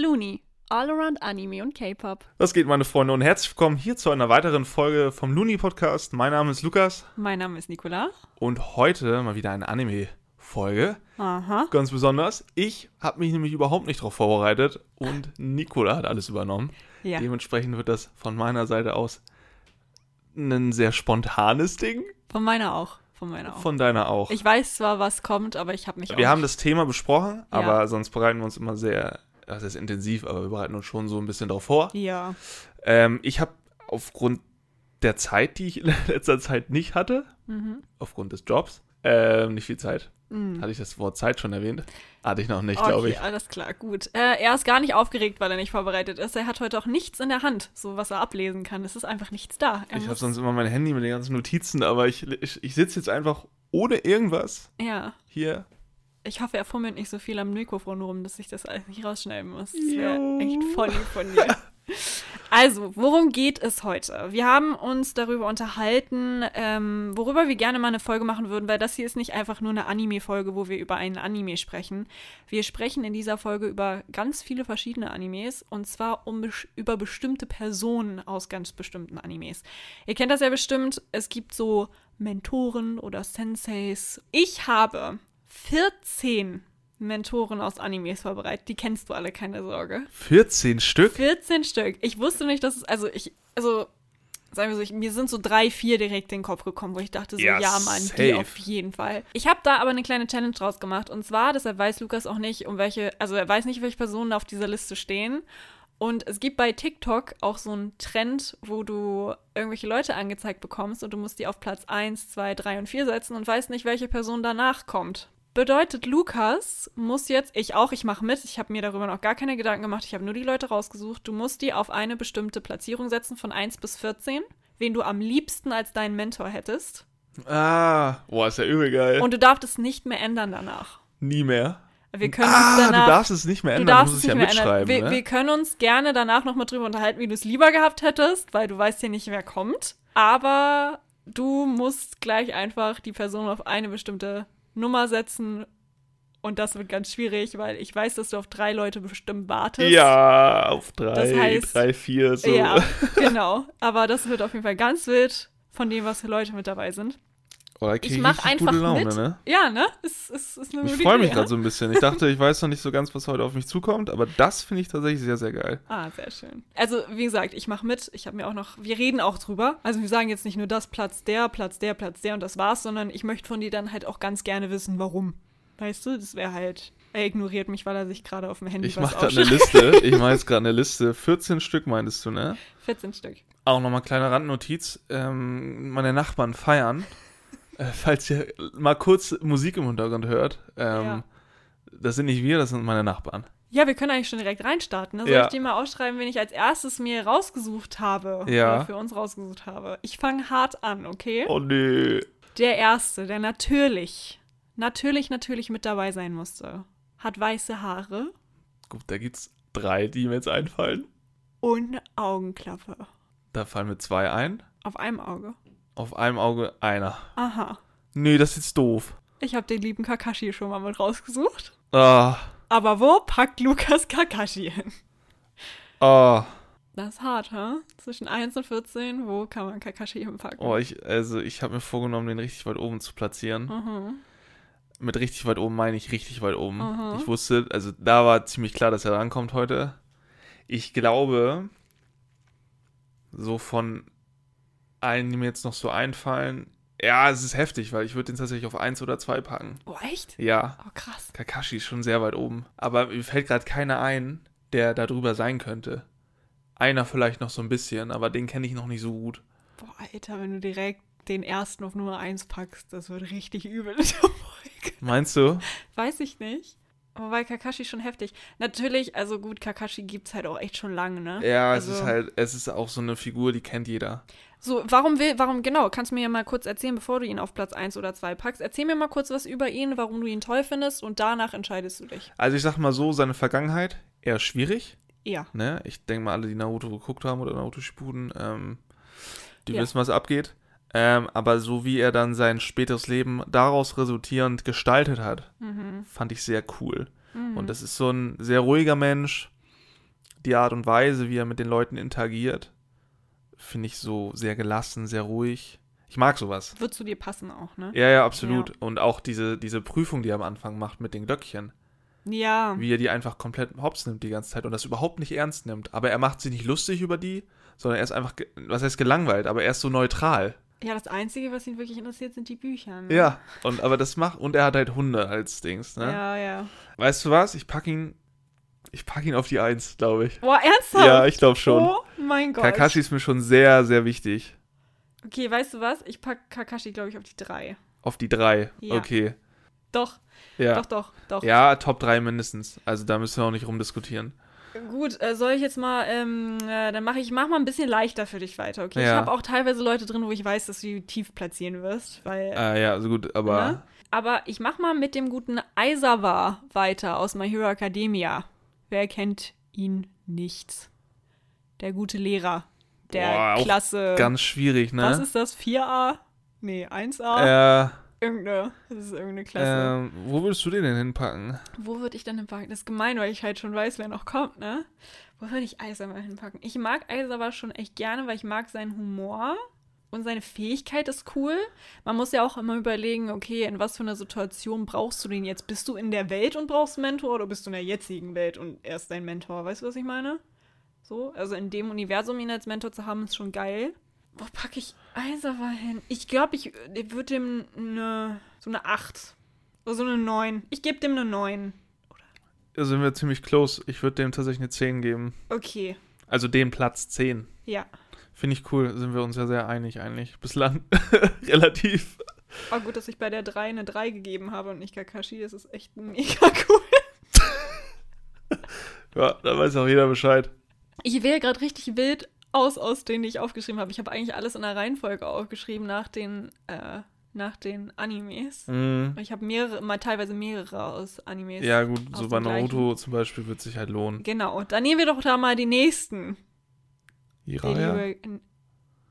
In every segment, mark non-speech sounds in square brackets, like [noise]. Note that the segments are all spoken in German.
Looney. All around Anime und K-Pop. Was geht, meine Freunde, und herzlich willkommen hier zu einer weiteren Folge vom Looney Podcast. Mein Name ist Lukas Mein Name ist Nicola. und heute mal wieder eine Anime-Folge. Aha. Ganz besonders. Ich habe mich nämlich überhaupt nicht darauf vorbereitet und Nicola hat alles übernommen. Ja. Dementsprechend wird das von meiner Seite aus ein sehr spontanes Ding. Von meiner auch. Von meiner auch. Von deiner auch. ich weiß zwar, was kommt, aber ich habe mich auch wir haben nicht- das Thema besprochen, Ja. aber sonst bereiten wir uns immer sehr, das ist intensiv, aber wir bereiten uns schon so ein bisschen darauf vor. Ja. Ähm, ich habe aufgrund der Zeit, die ich in [laughs] letzter Zeit nicht hatte, Mhm. aufgrund des Jobs, ähm, nicht viel Zeit. Mhm. Hatte ich das Wort Zeit schon erwähnt? Hatte ich noch nicht, Okay, glaube ich. alles klar, gut. Äh, er ist gar nicht aufgeregt, weil er nicht vorbereitet ist. Er hat heute auch nichts in der Hand, so was er ablesen kann. Es ist einfach nichts da. Er Ich habe sonst immer mein Handy mit den ganzen Notizen, aber ich, ich, ich sitze jetzt einfach ohne irgendwas Ja. hier. Ich hoffe, er fummelt nicht so viel am Mikrofon rum, dass ich das alles nicht rausschneiden muss. Das wäre echt voll lieb [laughs] von dir. Also, worum geht es heute? Wir haben uns darüber unterhalten, ähm, worüber wir gerne mal eine Folge machen würden, weil das hier ist nicht einfach nur eine Anime-Folge, wo wir über einen Anime sprechen. Wir sprechen in dieser Folge über ganz viele verschiedene Animes und zwar um, über bestimmte Personen aus ganz bestimmten Animes. Ihr kennt das ja bestimmt, es gibt so Mentoren oder Senseis. Ich habe 14 Mentoren aus Animes vorbereitet. Die kennst du alle, keine Sorge. 14 Stück? 14 Stück. Ich wusste nicht, dass es, also ich, also, sagen wir so, ich, mir sind so drei, vier direkt in den Kopf gekommen, wo ich dachte so, Ja, ja, Mann, die safe. auf jeden Fall. Ich habe da aber eine kleine Challenge draus gemacht und zwar, deshalb weiß Lukas auch nicht, um welche, also er weiß nicht, welche Personen auf dieser Liste stehen. Und es gibt bei TikTok auch so einen Trend, wo du irgendwelche Leute angezeigt bekommst und du musst die auf Platz 1, 2, 3 und 4 setzen und weißt nicht, welche Person danach kommt. Bedeutet, Lukas muss jetzt, ich auch, ich mache mit, ich habe mir darüber noch gar keine Gedanken gemacht, ich habe nur die Leute rausgesucht, du musst die auf eine bestimmte Platzierung setzen von 1 bis 14, wen du am liebsten als deinen Mentor hättest. Ah, boah, ist ja übel geil. Und du darfst es nicht mehr ändern danach. Nie mehr. Wir können uns Ah, danach du darfst es nicht mehr Du ändern, du darfst musst es ja mehr ändern. mitschreiben. Wir, ne? wir können uns gerne danach nochmal drüber unterhalten, wie du es lieber gehabt hättest, weil du weißt ja nicht, wer kommt. Aber du musst gleich einfach die Person auf eine bestimmte Nummer setzen. Und das wird ganz schwierig, weil ich weiß, dass du auf drei Leute bestimmt wartest. ja, auf drei, Das heißt- drei, vier, so. Ja, [laughs] genau. Aber das wird auf jeden Fall ganz wild von dem, was für Leute mit dabei sind. Oh, krieg Ich mach richtig einfach Laune, mit. ne? Ja, ne? Es ist eine Ich freue mich gerade so ein bisschen. Ich dachte, ich weiß noch nicht so ganz, was heute auf mich zukommt, aber das finde ich tatsächlich sehr, sehr geil. Ah, sehr schön. Also, wie gesagt, ich mache mit. Ich habe mir auch noch, wir reden auch drüber. Also, wir sagen jetzt nicht nur das, Platz der, Platz der, Platz der und das war's, sondern ich möchte von dir dann halt auch ganz gerne wissen, warum. Weißt du, das wäre halt, er ignoriert mich, weil er sich gerade auf dem Handy Ich was mache gerade [laughs] eine. Liste. Ich mache jetzt gerade eine Liste. 14 Stück meintest du, ne? 14 Stück. Auch nochmal kleine Randnotiz. Ähm, meine Nachbarn feiern. Äh, falls ihr mal kurz Musik im Hintergrund hört. Ähm, Ja. Das sind nicht wir, das sind meine Nachbarn. Ja, wir können eigentlich schon direkt reinstarten. Ne? Soll Ja. ich dir mal ausschreiben, wen ich als erstes mir rausgesucht habe? Ja. Oder für uns rausgesucht habe. Ich fange hart an, okay? Oh nö. Der erste, der natürlich, natürlich, natürlich mit dabei sein musste, hat weiße Haare Gut, da gibt's drei, die mir jetzt einfallen. und eine Augenklappe. Da fallen mir zwei ein. Auf einem Auge. Auf einem Auge einer. Aha. Nee, das ist jetzt doof. Ich habe den lieben Kakashi schon mal mit rausgesucht. Ah. Aber wo packt Lukas Kakashi hin? Ah. Das ist hart, hä? Zwischen 1 und 14, wo kann man Kakashi hinpacken? Oh, ich, also ich habe mir vorgenommen, den richtig weit oben zu platzieren. Mhm. Mit richtig weit oben meine ich richtig weit oben. Mhm. Ich wusste, also da war ziemlich klar, dass er rankommt heute. Ich glaube, so von allen, die mir jetzt noch so einfallen, ja, es ist heftig, weil ich würde den tatsächlich auf eins oder zwei packen. Oh, echt? Ja, Oh, krass. Kakashi ist schon sehr weit oben. Aber mir fällt gerade keiner ein, der da drüber sein könnte. Einer vielleicht noch so ein bisschen, aber den kenne ich noch nicht so gut. Boah, Alter, wenn du direkt den ersten auf Nummer 1 packst, das wird richtig übel. Meinst du? Weiß ich nicht. Wobei Kakashi schon heftig. Natürlich, also gut, Kakashi gibt's halt auch echt schon lange, ne? Ja, also, es ist halt, es ist auch so eine Figur, die kennt jeder. So, warum will, warum, genau, kannst du mir ja mal kurz erzählen, bevor du ihn auf Platz 1 oder 2 packst. Erzähl mir mal kurz was über ihn, warum du ihn toll findest und danach entscheidest du dich. Also ich sag mal so, seine Vergangenheit eher schwierig. Ja. Ne? Ich denke mal, alle, die Naruto geguckt haben oder Naruto Shippuden, ähm, die Ja. wissen, was abgeht. Ähm, aber so wie er dann sein späteres Leben daraus resultierend gestaltet hat, Mhm. fand ich sehr cool. Mhm. Und das ist so ein sehr ruhiger Mensch, die Art und Weise, wie er mit den Leuten interagiert, finde ich so sehr gelassen, sehr ruhig. Ich mag sowas. Wird zu dir passen auch, ne? Ja, ja, absolut. Und auch diese, diese Prüfung, die er am Anfang macht mit den Glöckchen. Ja. Wie er die einfach komplett hops nimmt die ganze Zeit und das überhaupt nicht ernst nimmt. Aber er macht sich nicht lustig über die, sondern er ist einfach, was heißt gelangweilt, aber er ist so neutral. Ja, das Einzige, was ihn wirklich interessiert, sind die Bücher. Ne? Ja, und aber das macht, und er hat halt Hunde als Dings, ne? Ja, ja. Weißt du was? Ich pack ihn, ich pack ihn auf die Eins, glaube ich. Boah, ernsthaft? Ja, ich glaube schon. Oh mein Gott. Kakashi ist mir schon sehr, sehr wichtig. Okay, weißt du was? Ich pack Kakashi, glaube ich, auf die drei. Auf die drei. Ja. Okay. Doch, Ja. doch, doch, doch. Ja, Top 3 mindestens. Also da müssen wir auch nicht rumdiskutieren. Gut, äh, soll ich jetzt mal, ähm, äh, dann mache ich, mach mal ein bisschen leichter für dich weiter, okay? Ich Ja. habe auch teilweise Leute drin, wo ich weiß, dass du die tief platzieren wirst, weil, Äh, ja, also gut, aber Ne? aber ich mach mal mit dem guten Aizawa weiter aus My Hero Academia. Wer kennt ihn nicht? Der gute Lehrer der Boah, Klasse. ganz schwierig, ne? Was ist das? 4a? Nee, 1a? äh, Irgendeine. Das ist irgendeine Klasse. ähm, wo würdest du den denn hinpacken? Wo würde ich denn hinpacken? Das ist gemein, weil ich halt schon weiß, wer noch kommt, ne? Wo würde ich Aizawa hinpacken? Ich mag Aizawa schon echt gerne, weil ich mag seinen Humor und seine Fähigkeit ist cool. Man muss ja auch immer überlegen, okay, in was für einer Situation brauchst du den jetzt? Bist du in der Welt und brauchst einen Mentor oder bist du in der jetzigen Welt und er ist dein Mentor? Weißt du, was ich meine? So, also in dem Universum ihn als Mentor zu haben, ist schon geil. Wo packe ich Aizawa hin? Ich glaube, ich, ich würde dem eine, so eine 8 oder so eine 9. Ich gebe dem eine 9. Da sind wir ziemlich close. Ich würde dem tatsächlich eine 10 geben. Okay, Also den Platz 10. ja. Finde ich cool. Sind wir uns ja sehr einig eigentlich. Bislang [laughs] relativ. Aber gut, dass ich bei der 3 eine 3 gegeben habe und nicht Kakashi. Das ist echt mega [laughs] cool. Ja, da weiß auch jeder Bescheid. Ich wähle gerade richtig wild aus, aus denen die ich aufgeschrieben habe. Ich habe eigentlich alles in der Reihenfolge aufgeschrieben nach den, äh, nach den Animes. Mhm. Ich habe mehrere, mal teilweise mehrere aus Animes. Ja, gut, so bei gleichen. Naruto zum Beispiel wird sich halt lohnen. Genau, dann nehmen wir doch da mal die nächsten. Liebe-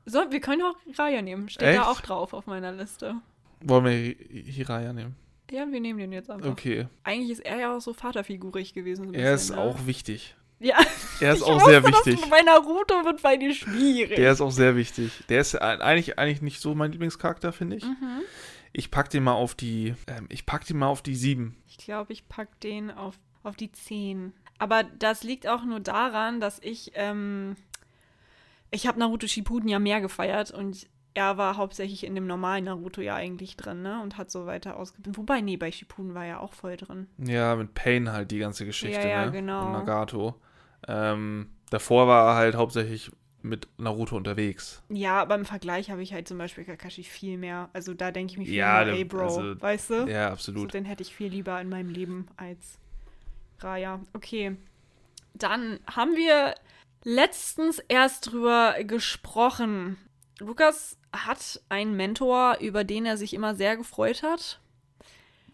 So, wir können auch Raya nehmen. Steht Echt? da auch drauf auf meiner Liste. Wollen wir Hi- Hiraya nehmen? Ja, wir nehmen den jetzt einfach. Okay. Eigentlich ist er ja auch so vaterfigurig gewesen. so Er ist bisschen, ne? auch wichtig. Ja, Er ist [laughs] ich auch sehr wusste, wichtig. Das bei Naruto wird bei dir schwierig. Der ist auch sehr wichtig. Der ist eigentlich, eigentlich nicht so mein Lieblingscharakter, finde ich. mhm. Ich pack den mal auf die, ähm, ich pack den mal auf die 7. Ich glaube, ich pack den auf, auf die 10. Aber das liegt auch nur daran, dass ich, ähm, ich habe Naruto Shippuden ja mehr gefeiert und er war hauptsächlich in dem normalen Naruto ja eigentlich drin, ne? Und hat so weiter ausgebildet. Wobei, nee, bei Shippuden war er auch voll drin. Ja, mit Pain halt die ganze Geschichte, Ja, ja, ne? genau. Und Nagato. Ähm, davor war er halt hauptsächlich mit Naruto unterwegs. Ja, aber im Vergleich habe ich halt zum Beispiel Kakashi viel mehr. Also da denke ich mir viel Ja, mehr, der- ey, Bro, also- weißt du? Ja, So, absolut. den hätte ich viel lieber in meinem Leben als Raya. Okay. Dann haben wir letztens erst drüber gesprochen. Lukas hat einen Mentor, über den er sich immer sehr gefreut hat,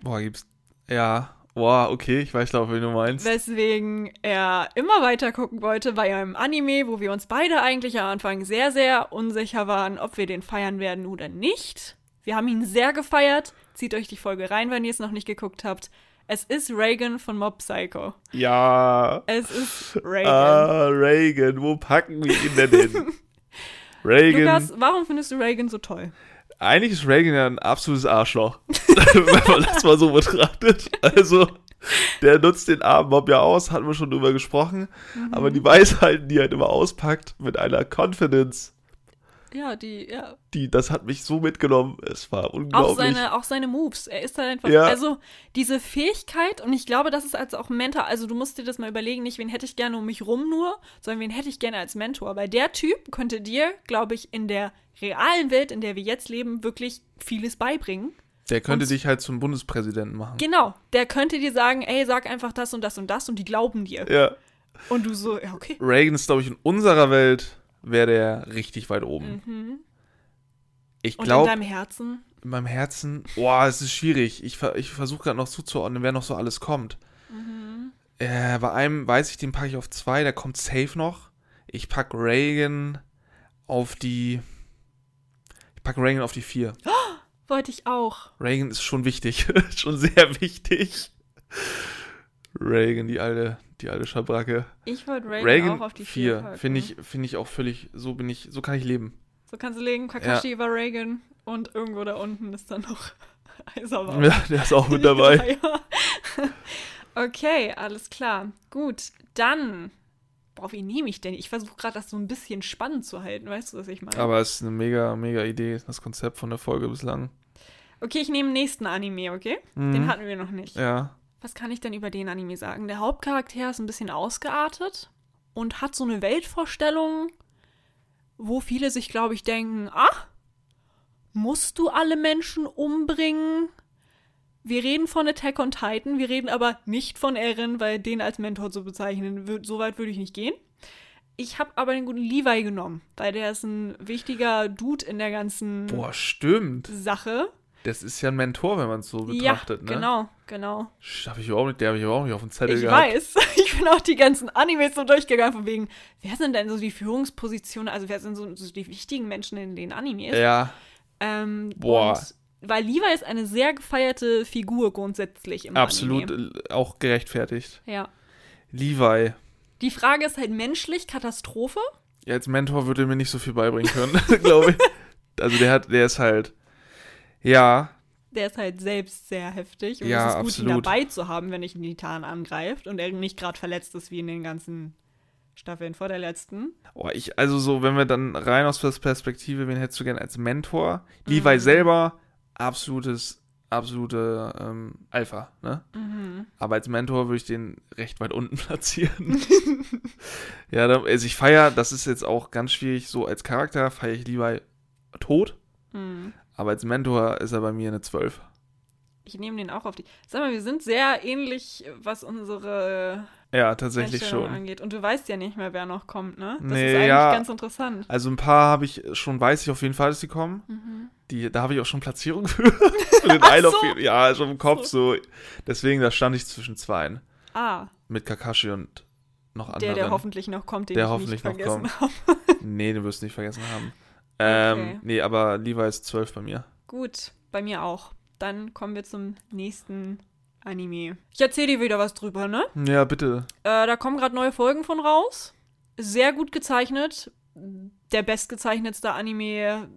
Boah, gibt's. Ja. Boah, okay, ich weiß, glaube wen du meinst. weswegen er immer weiter gucken wollte bei einem Anime, wo wir uns beide eigentlich am Anfang sehr, sehr unsicher waren, ob wir den feiern werden oder nicht. Wir haben ihn sehr gefeiert. Zieht euch die Folge rein, wenn ihr es noch nicht geguckt habt. Es ist Reagan von Mob Psycho. Ja. Es ist Reagan. Ah, Reagan, wo packen wir ihn denn hin? [laughs] Reagan. Lukas, warum findest du Reagan so toll? Eigentlich ist Reagan ja ein absolutes Arschloch. [laughs] wenn man das mal so betrachtet. Also, der nutzt den armen Mob ja aus, hatten wir schon drüber gesprochen. Mhm. Aber die Weisheiten, die er halt immer auspackt, mit einer Confidence, Ja, die, ja. die, das hat mich so mitgenommen. Es war Auch unglaublich. seine, auch seine Moves. Er ist halt einfach. Ja. Also, diese Fähigkeit, und ich glaube, das ist als auch ein Mentor. Also, du musst dir das mal überlegen, nicht wen hätte ich gerne um mich rum nur, sondern wen hätte ich gerne als Mentor. Weil der Typ könnte dir, glaube ich, in der realen Welt, in der wir jetzt leben, wirklich vieles beibringen. der könnte und- dich halt zum Bundespräsidenten machen. Genau. Der könnte dir sagen, ey, sag einfach das und das und das und die glauben dir. Ja. Und du so, ja, okay. Reagan ist, glaube ich, in unserer Welt wäre der richtig weit oben. Mhm. Ich Und in glaube, deinem Herzen? in meinem Herzen, boah, es ist schwierig. Ich, ich versuche gerade noch zuzuordnen, wer noch so alles kommt. Mhm. Äh, bei einem weiß ich, den packe ich auf zwei, der kommt safe noch. Ich pack Reagan auf die. Ich pack Reagan auf die vier. [gasps] Wollte ich auch. Reagan ist schon wichtig. [laughs] schon sehr wichtig. Reagan, die alte, die alte Schabracke. Ich wollte Reagan, Reagan auch auf die 4 4, finde ich, finde ich auch völlig, so bin ich, so kann ich leben. So kannst du legen, Kakashi war Reagan und irgendwo da unten ist dann noch [laughs] Aizawa. Ja, der ist auch mit dabei. [laughs] Ja. okay, alles klar. Gut, dann. Boah, wie nehme ich denn? Ich versuche gerade das so ein bisschen spannend zu halten, weißt du, was ich meine? Aber es ist eine mega, mega Idee, das Konzept von der Folge bislang. Okay, ich nehme den nächsten Anime, okay? Mhm. Den hatten wir noch nicht. Ja. Was kann ich denn über den Anime sagen? Der Hauptcharakter ist ein bisschen ausgeartet und hat so eine Weltvorstellung, wo viele sich, glaube ich, denken, ach, musst du alle Menschen umbringen? Wir reden von Attack on Titan, wir reden aber nicht von Eren, weil den als Mentor zu bezeichnen, so weit würde ich nicht gehen. Ich habe aber den guten Levi genommen, weil der ist ein wichtiger Dude in der ganzen Boah, stimmt. Sache. Das ist ja ein Mentor, wenn man es so betrachtet, ja, ne? genau, genau. Hab ich überhaupt nicht, der habe ich überhaupt nicht auf dem Zettel Ich gehabt. weiß. [laughs] Ich bin auch die ganzen Animes so durchgegangen, von wegen, wer sind denn so die Führungspositionen, also wer sind so, so die wichtigen Menschen in den Animes? Ja, Ähm, Boah. Und, weil Levi ist eine sehr gefeierte Figur grundsätzlich im absolut Anime. äh, auch gerechtfertigt. Ja. Levi. Die Frage ist halt menschlich Katastrophe. Ja, als Mentor würde er mir nicht so viel beibringen können, [laughs] glaube ich. Also der hat, der ist halt, ja, Der ist halt selbst sehr heftig. Und Ja, es ist gut, ihn absolut. dabei zu haben, wenn ich einen Titan angreift und er nicht gerade verletzt ist wie in den ganzen Staffeln vor der letzten. oh, ich, also so, wenn wir dann rein aus Perspektive, wen hättest du gern als Mentor? Mhm. Levi selber, absolutes, absolute ähm, Alpha, ne? Mhm. Aber als Mentor würde ich den recht weit unten [laughs] platzieren. ja, da, also ich feiere, das ist jetzt auch ganz schwierig, so als Charakter feiere ich Levi tot, Mhm. Aber als Mentor ist er bei mir eine 12. Ich nehme den auch auf die. Sag mal, wir sind sehr ähnlich, was unsere Ja, tatsächlich schon. angeht. Und du weißt ja nicht mehr, wer noch kommt, ne? Das Nee, ist eigentlich ja. ganz interessant. Also ein paar habe ich schon, weiß ich auf jeden Fall, dass die kommen. Mhm. Die, da habe ich auch schon Platzierung [laughs] für. den auf so. jeden, ja, schon im Kopf so. Deswegen, da stand ich zwischen zweien. Ah, Mit Kakashi und noch der, anderen. der hoffentlich noch kommt, den Der ich hoffentlich nicht noch vergessen [laughs] habe. Nee, du wirst nicht vergessen haben. Ähm, Okay. Nee, aber Levi ist 12 bei mir. Gut, bei mir auch. Dann kommen wir zum nächsten Anime. Ich erzähle dir wieder was drüber, ne? Ja, bitte. Äh, da kommen gerade neue Folgen von raus. Sehr gut gezeichnet. Der bestgezeichnetste Anime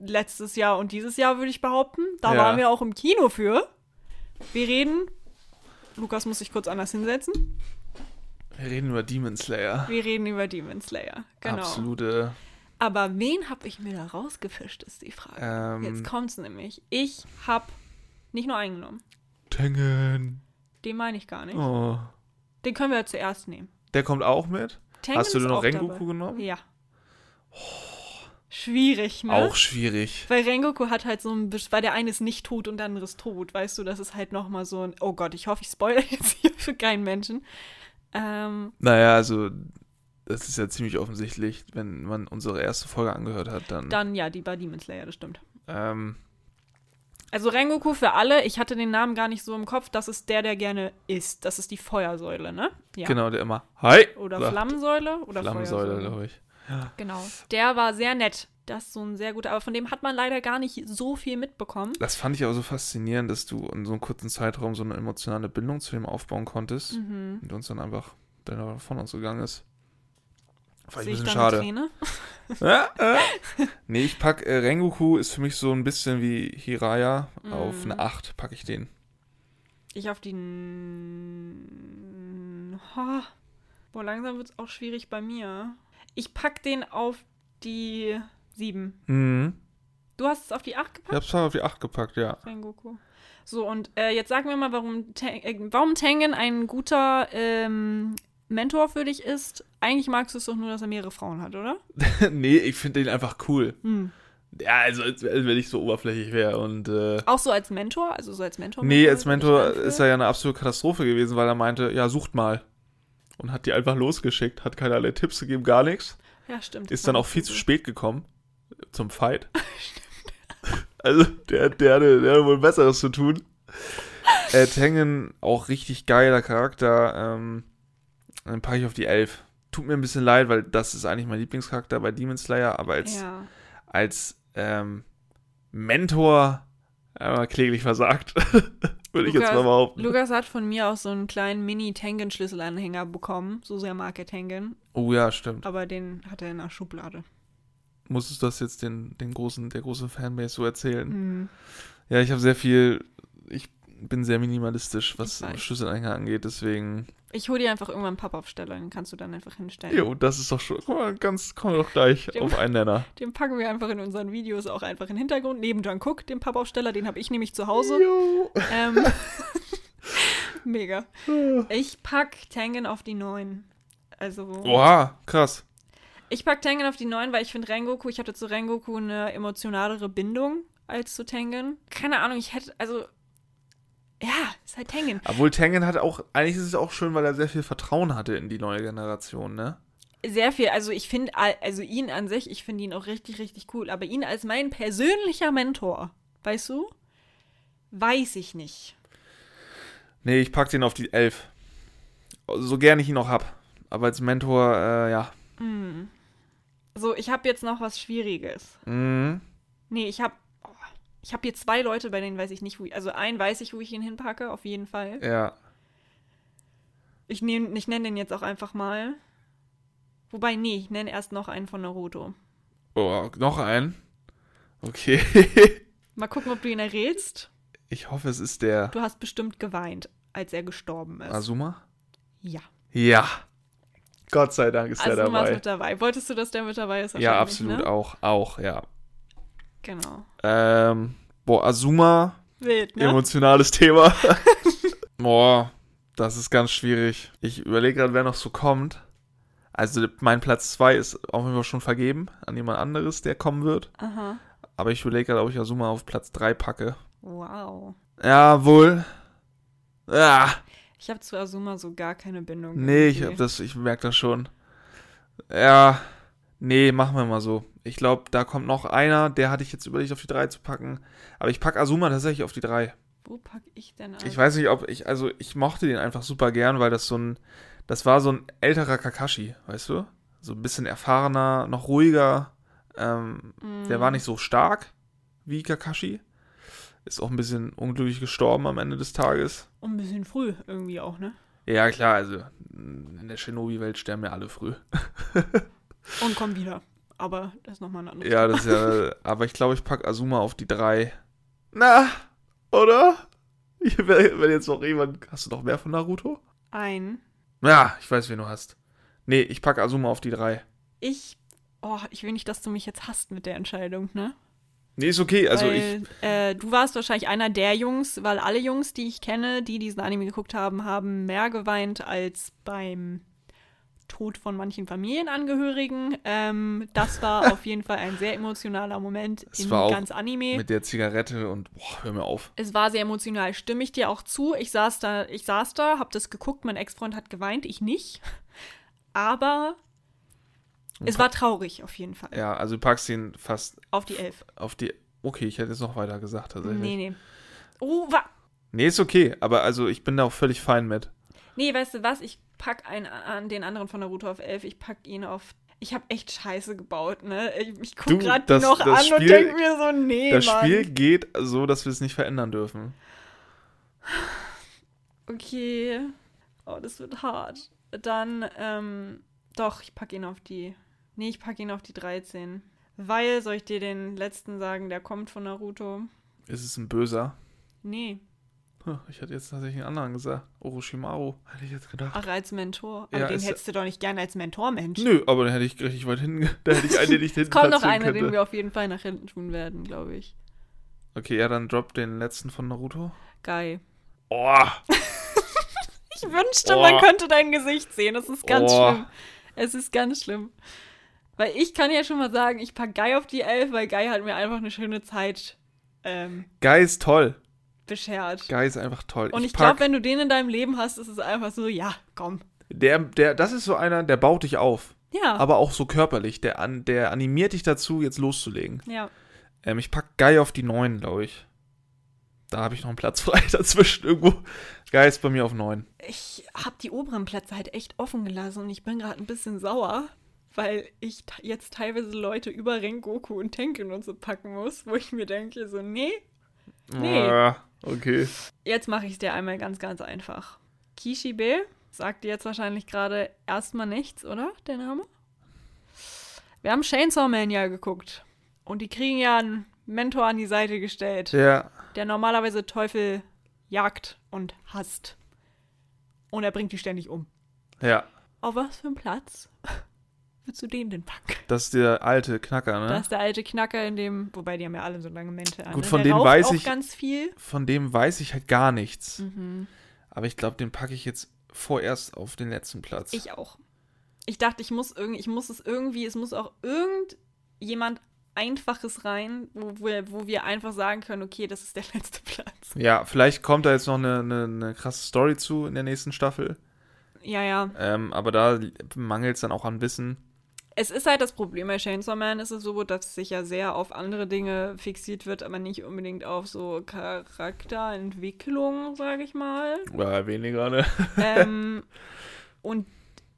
letztes Jahr und dieses Jahr, würde ich behaupten. Da Ja. waren wir auch im Kino für. Wir reden. Lukas muss sich kurz anders hinsetzen. Wir reden über Demon Slayer. Wir reden über Demon Slayer. Genau. Absolute. Aber wen habe ich mir da rausgefischt, ist die Frage. Ähm, Jetzt kommt's nämlich. Ich habe nicht nur eingenommen. Tengen. Den meine ich gar nicht. Oh. Den können wir ja zuerst nehmen. Der kommt auch mit. Tengen Hast du noch Rengoku dabei. genommen? Ja. Schwierig, ne? Auch schwierig. Weil Rengoku hat halt so ein bisschen, weil der eine ist nicht tot und der andere ist tot, weißt du, das ist halt nochmal so ein, oh Gott, ich hoffe, ich spoilere [laughs] jetzt hier für keinen Menschen. Ähm, Naja, also, das ist ja ziemlich offensichtlich, wenn man unsere erste Folge angehört hat, dann. dann, ja, die bei Demon Slayer, das stimmt. Ähm, Also Rengoku für alle, ich hatte den Namen gar nicht so im Kopf, das ist der, der gerne isst. Das ist die Feuersäule, ne? Ja. Genau, der immer. Hi! Oder sagt. Flammensäule oder Flammensäule, glaube ich. Genau. Der war sehr nett. Das ist so ein sehr guter, aber von dem hat man leider gar nicht so viel mitbekommen. Das fand ich aber so faszinierend, dass du in so einem kurzen Zeitraum so eine emotionale Bindung zu ihm aufbauen konntest Mhm. und uns dann einfach dann von uns gegangen ist. Fand ich ein ich bisschen eine schade. Träne? Ja, [laughs] äh. nee, ich pack äh, Rengoku ist für mich so ein bisschen wie Hiraya. Auf Mhm. eine 8 packe ich den. Ich auf die. Ha. Boah, langsam wird es auch schwierig bei mir. Ich pack den auf die 7. Mhm. Du hast es auf die 8 Ich gepackt? hab's mal auf die 8 gepackt, ja. Rengoku. So, und äh, jetzt sag mir mal, warum, Ten äh, warum Tengen ein guter ähm, Mentor für dich ist. Eigentlich magst du es doch nur, dass er mehrere Frauen hat, oder? [laughs] nee, ich finde den einfach cool. Hm. Ja, also als, als wenn ich so oberflächlich wäre und äh, Auch so als Mentor? Also so als Mentor? Nee, als Mentor ist er ja eine absolute Katastrophe gewesen, weil er meinte, ja, sucht mal. Und hat die einfach losgeschickt, hat keinerlei Tipps gegeben, gar nichts. Ja, stimmt. Ist dann auch viel zu spät gekommen zum Fight. [laughs] Also, der, der, hatte, der hatte wohl Besseres zu tun. Äh, Tengen, auch richtig geiler Charakter. Ähm, dann packe ich auf die 11. Tut mir ein bisschen leid, weil das ist eigentlich mein Lieblingscharakter bei Demon Slayer, aber als, Ja. als ähm, Mentor Einmal kläglich versagt. [laughs] Würde ich jetzt mal behaupten. Lukas hat von mir auch so einen kleinen Mini-Tengen-Schlüsselanhänger bekommen. So sehr mag er Tengen. Oh ja, stimmt. Aber den hat er in der Schublade. Musstest du das jetzt den, den großen, der großen Fanbase so erzählen? Mhm. Ja, ich habe sehr viel. Ich bin sehr minimalistisch, was. Schlüsselanhänger angeht, deswegen. Ich hole dir einfach irgendwann einen Pappaufsteller, den kannst du dann einfach hinstellen. Jo, das ist doch schon. Guck mal, ganz, kommen wir doch gleich Dem- auf einen Nenner. Den packen wir einfach in unseren Videos auch einfach in den Hintergrund. Neben John Cook, dem Pappaufsteller, den habe ich nämlich zu Hause. Jo. Ähm, [laughs] mega. Ich pack Tengen auf die 9. Also. Oha, krass. Ich pack Tengen auf die 9, weil ich finde Rengoku, ich hatte zu Rengoku eine emotionalere Bindung als zu Tengen. Keine Ahnung, ich hätte, also. Ja, ist halt Tengen. Obwohl Tengen hat auch, eigentlich ist es auch schön, weil er sehr viel Vertrauen hatte in die neue Generation, ne? Sehr viel, also ich finde, also ihn an sich, ich finde ihn auch richtig, richtig cool, aber ihn als mein persönlicher Mentor, weißt du? Weiß ich nicht. Nee, ich pack den auf die 11. So gern ich ihn noch hab. Aber als Mentor, äh, ja. So, ich habe jetzt noch was Schwieriges. Mhm. Nee, ich habe oh, ich habe hier zwei Leute, bei denen weiß ich nicht, wo ich, also einen weiß ich, wo ich ihn hinpacke, auf jeden Fall. Ja. Ich, nehm, ich nenne den jetzt auch einfach mal. Wobei, nee, ich nenne erst noch einen von Naruto. Oh, noch ein. Okay. Mal gucken, ob du ihn errätst. ich hoffe, es ist der Du hast bestimmt geweint, als er gestorben ist. Asuma. ja. Ja. Gott sei Dank ist Asuma ist dabei. mit dabei. Wolltest du, dass der mit dabei ist? Ja, absolut Ne? auch. Auch, ja. Genau. Ähm, boah, Asuma, Wild, ne? emotionales Thema. [laughs] boah, das ist ganz schwierig. Ich überlege gerade, wer noch so kommt. Also mein Platz 2 ist auf jeden Fall schon vergeben an jemand anderes, der kommen wird. Aha. Aber ich überlege gerade, ob ich Asuma auf Platz 3 packe. Wow. Jawohl. Ah, Ich habe zu Asuma so gar keine Bindung. nee, ich irgendwie. hab das, ich merke das schon. Ja, nee, machen wir mal so. Ich glaube, da kommt noch einer, der hatte ich jetzt überlegt, auf die 3 zu packen. Aber ich packe Asuma tatsächlich auf die 3. Wo pack ich denn an? Ich weiß nicht, ob ich, also ich mochte den einfach super gern, weil das so ein, das war so ein älterer Kakashi, weißt du? So ein bisschen erfahrener, noch ruhiger. Ähm, Der Mhm. war nicht so stark wie Kakashi. Ist auch ein bisschen unglücklich gestorben am Ende des Tages. Und ein bisschen früh irgendwie auch, ne? Ja, klar, also in der Shinobi-Welt sterben ja alle früh. [laughs] Und komm wieder. Aber das ist nochmal ein anderes Ja, das ist ja, [laughs] aber ich glaube, ich packe Azuma auf die 3. Na, oder? Ich, wenn jetzt noch jemand, hast du noch mehr von Naruto? Ein. Ja, ich weiß, wen du hast. Nee, ich packe Azuma auf die 3. Ich. Oh, ich will nicht, dass du mich jetzt hasst mit der Entscheidung, ne? Nee, ist okay. Also ich. weil, Äh, du warst wahrscheinlich einer der Jungs, weil alle Jungs, die ich kenne, die diesen Anime geguckt haben, haben mehr geweint als beim Tod von manchen Familienangehörigen. Ähm, das war [laughs] auf jeden Fall ein sehr emotionaler Moment Es in war auch ganz Anime. Mit der Zigarette und boah, hör mir auf. Es war sehr emotional, stimme ich dir auch zu. Ich saß da, ich saß da, hab das geguckt, mein Ex-Freund hat geweint, ich nicht. Aber es war traurig auf jeden Fall. Ja, also du packst ihn fast Auf die Elf. auf die. Okay, ich hätte jetzt noch weiter gesagt tatsächlich. Nee, nee. Oh, wa Nee, ist okay, aber also ich bin da auch völlig fein mit. Nee, weißt du was? Ich pack einen an den anderen von Naruto auf 11. Ich pack ihn auf. Ich habe echt Scheiße gebaut, ne? Ich, ich Du, guck gerade noch das an und Spiel- denk mir so, nee, das Mann. Spiel geht so, dass wir es nicht verändern dürfen. Okay. Oh, das wird hart. Dann, ähm, doch, ich pack ihn auf die. Nee, ich pack ihn auf die 13. Weil, soll ich dir den letzten sagen, der kommt von Naruto? Ist es ein böser? Nee. Ich hätte jetzt tatsächlich einen anderen gesagt. Orochimaru, hätte ich jetzt gedacht. Ach, als Mentor. Aber Ja, den hättest du doch nicht gerne als Mentor, Mensch. Nö, aber dann hätte ich richtig weit hinten. [laughs] Da hätte ich einen, den ich hinten Es kommt noch einer, den wir auf jeden Fall nach hinten tun werden, glaube ich. Okay, ja, dann drop den letzten von Naruto. Geil. Oh, [laughs] Ich wünschte, Oh. man könnte dein Gesicht sehen. Das ist ganz Oh. schlimm. Es ist ganz schlimm. Weil ich kann ja schon mal sagen, ich pack Guy auf die Elf, weil Guy hat mir einfach eine schöne Zeit ähm, Guy ist toll. Beschert. Guy ist einfach toll. Und ich, pack- glaube, wenn du den in deinem Leben hast, ist es einfach so, ja, komm. der, der, das ist so einer, der baut dich auf. Ja. Aber auch so körperlich. Der, an, der animiert dich dazu, jetzt loszulegen. ja. Ähm, ich pack Guy auf die 9, glaube ich. Da habe ich noch einen Platz [laughs] frei dazwischen irgendwo. Guy ist bei mir auf 9. Ich habe die oberen Plätze halt echt offen gelassen und ich bin gerade ein bisschen sauer, weil ich jetzt teilweise Leute über Rengoku und Tenken und so packen muss, wo ich mir denke, so, nee, Nee. Ah, okay. Jetzt mache ich es dir einmal ganz, ganz einfach. Kishibe sagt dir jetzt wahrscheinlich gerade erstmal nichts, oder? Der Name? Wir haben Chainsaw Man ja geguckt. Und die kriegen ja einen Mentor an die Seite gestellt, Ja. der normalerweise Teufel jagt und hasst. Und er bringt die ständig um. Ja. Auf was für einen Platz würdest du den denn packen? Das ist der alte Knacker, ne? Da ist der alte Knacker in dem, wobei die haben ja alle so lange Mäntel an. Gut, ne? von dem weiß ich- ganz viel. Von dem weiß ich halt gar nichts. Mhm. Aber ich glaube, den packe ich jetzt vorerst auf den letzten Platz. Ich auch. Ich dachte, ich muss irgendwie, ich muss es irgendwie, es muss auch irgendjemand Einfaches rein, wo wir, wo wir einfach sagen können, okay, das ist der [laughs] letzte Platz. ja, vielleicht kommt da jetzt noch eine, eine, eine krasse Story zu in der nächsten Staffel. Ja, ja. Ähm, aber da mangelt es dann auch an Wissen. Es ist halt das Problem bei Chainsaw Man ist es so, dass sich ja sehr auf andere Dinge fixiert wird, aber nicht unbedingt auf so Charakterentwicklung, sage ich mal. Oder weniger, ne? [laughs] ähm, und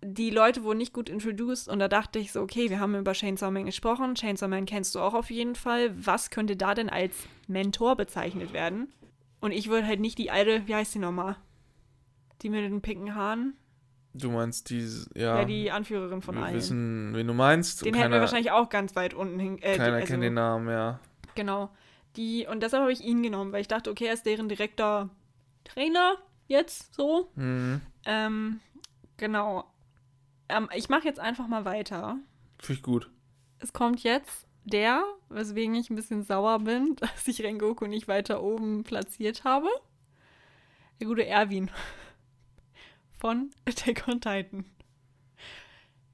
die Leute wurden nicht gut introduced und da dachte ich so, okay, wir haben über Chainsaw Man gesprochen. Chainsaw Man kennst du auch auf jeden Fall. Was könnte da denn als Mentor bezeichnet werden? Und ich würde halt nicht die alte, wie heißt die nochmal? Die mit den pinken Haaren? Du meinst die, ja. Ja, die Anführerin von wir allen. wissen, wen du meinst. den und hätten wir keiner, wahrscheinlich auch ganz weit unten hin. Äh, keiner also, kennt den Namen, ja. Genau. Die, und deshalb habe ich ihn genommen, weil ich dachte, okay, er ist deren direkter Trainer jetzt so. Mhm. Ähm, genau. Ähm, ich mache jetzt einfach mal weiter. Finde ich gut. Es kommt jetzt der, weswegen ich ein bisschen sauer bin, [laughs] dass ich Rengoku nicht weiter oben platziert habe. Der gute Erwin von [laughs] Attack on Titan.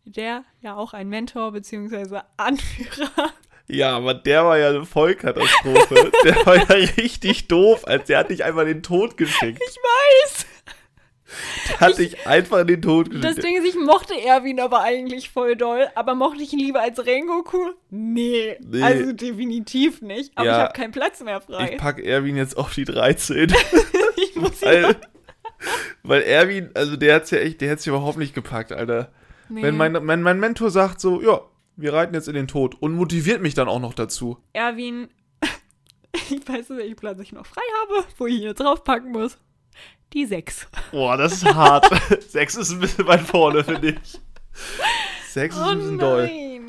Der ja auch ein Mentor bzw. [laughs] Anführer. Ja, aber der war ja eine Vollkatastrophe. [laughs] der war ja richtig doof, als der hat dich einfach in den Tod geschickt. Ich weiß! Der hat dich einfach in den Tod geschickt. Das Ding ist, ich mochte Erwin aber eigentlich voll doll, aber mochte ich ihn lieber als Rengoku? Nee, Nee. also definitiv nicht. Aber Ja. ich habe keinen Platz mehr frei. ich pack Erwin jetzt auf die 13. Ich muss ihn weil, Erwin, also der hat's ja echt, der hat's überhaupt nicht gepackt, Alter. Nee. Wenn mein, mein, mein Mentor sagt so, ja, wir reiten jetzt in den Tod und motiviert mich dann auch noch dazu. Erwin, [laughs] ich weiß nicht, welchen Platz ich noch frei habe, wo ich ihn jetzt draufpacken muss. Die 6. Boah, das ist hart. [laughs] Sechs ist ein bisschen weit vorne, finde ich. Sechs ist Oh ein bisschen doll. nein.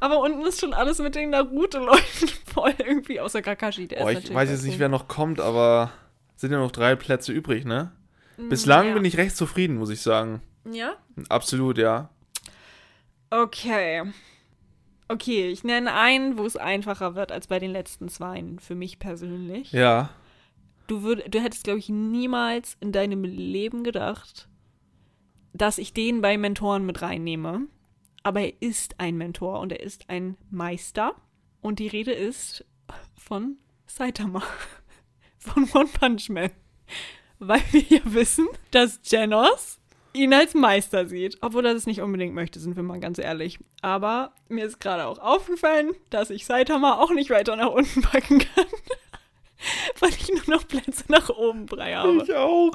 Aber unten ist schon alles mit den Naruto-Leuten [laughs] voll irgendwie, außer Kakashi. Der Oh, ist ich weiß jetzt nicht, wer noch kommt, aber sind ja noch drei Plätze übrig, ne? wer Bislang ja. bin ich recht zufrieden, muss ich sagen. Ja? Absolut, ja. Okay. Okay, ich nenne einen, wo es einfacher wird als bei den letzten zweien, für mich persönlich. Ja. Du, würd, du hättest, glaube ich, niemals in deinem Leben gedacht, dass ich den bei Mentoren mit reinnehme. Aber er ist ein Mentor und er ist ein Meister. Und die Rede ist von Saitama. [laughs] Von One Punch Man. Weil wir ja wissen, dass Genos ihn als Meister sieht. Obwohl er das nicht unbedingt möchte, sind wir mal ganz ehrlich. Aber mir ist gerade auch aufgefallen, dass ich Saitama auch nicht weiter nach unten [laughs] packen kann. Weil ich nur noch Plätze nach oben frei habe. Ich auch.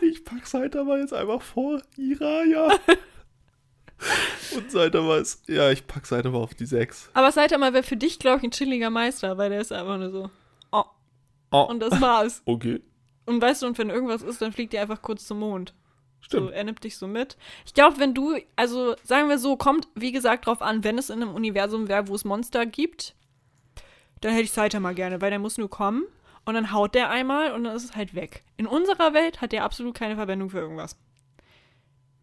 Ich pack Saitama jetzt einfach vor Iraya. Und Saitama ist, ja, ich pack Saitama auf die 6. Aber Saitama wäre für dich, glaube ich, ein chilliger Meister, weil der ist einfach nur so. Oh, und das war's. [laughs] okay. Und weißt du, und wenn irgendwas ist, dann fliegt er einfach kurz zum Mond. So, Stimmt. er nimmt dich so mit. Ich glaube, wenn du, also sagen wir so, kommt, wie gesagt, drauf an, wenn es in einem Universum wäre, wo es Monster gibt, dann hätte ich Saitama gerne, weil der muss nur kommen und dann haut der einmal und dann ist es halt weg. In unserer Welt hat der absolut keine Verwendung für irgendwas.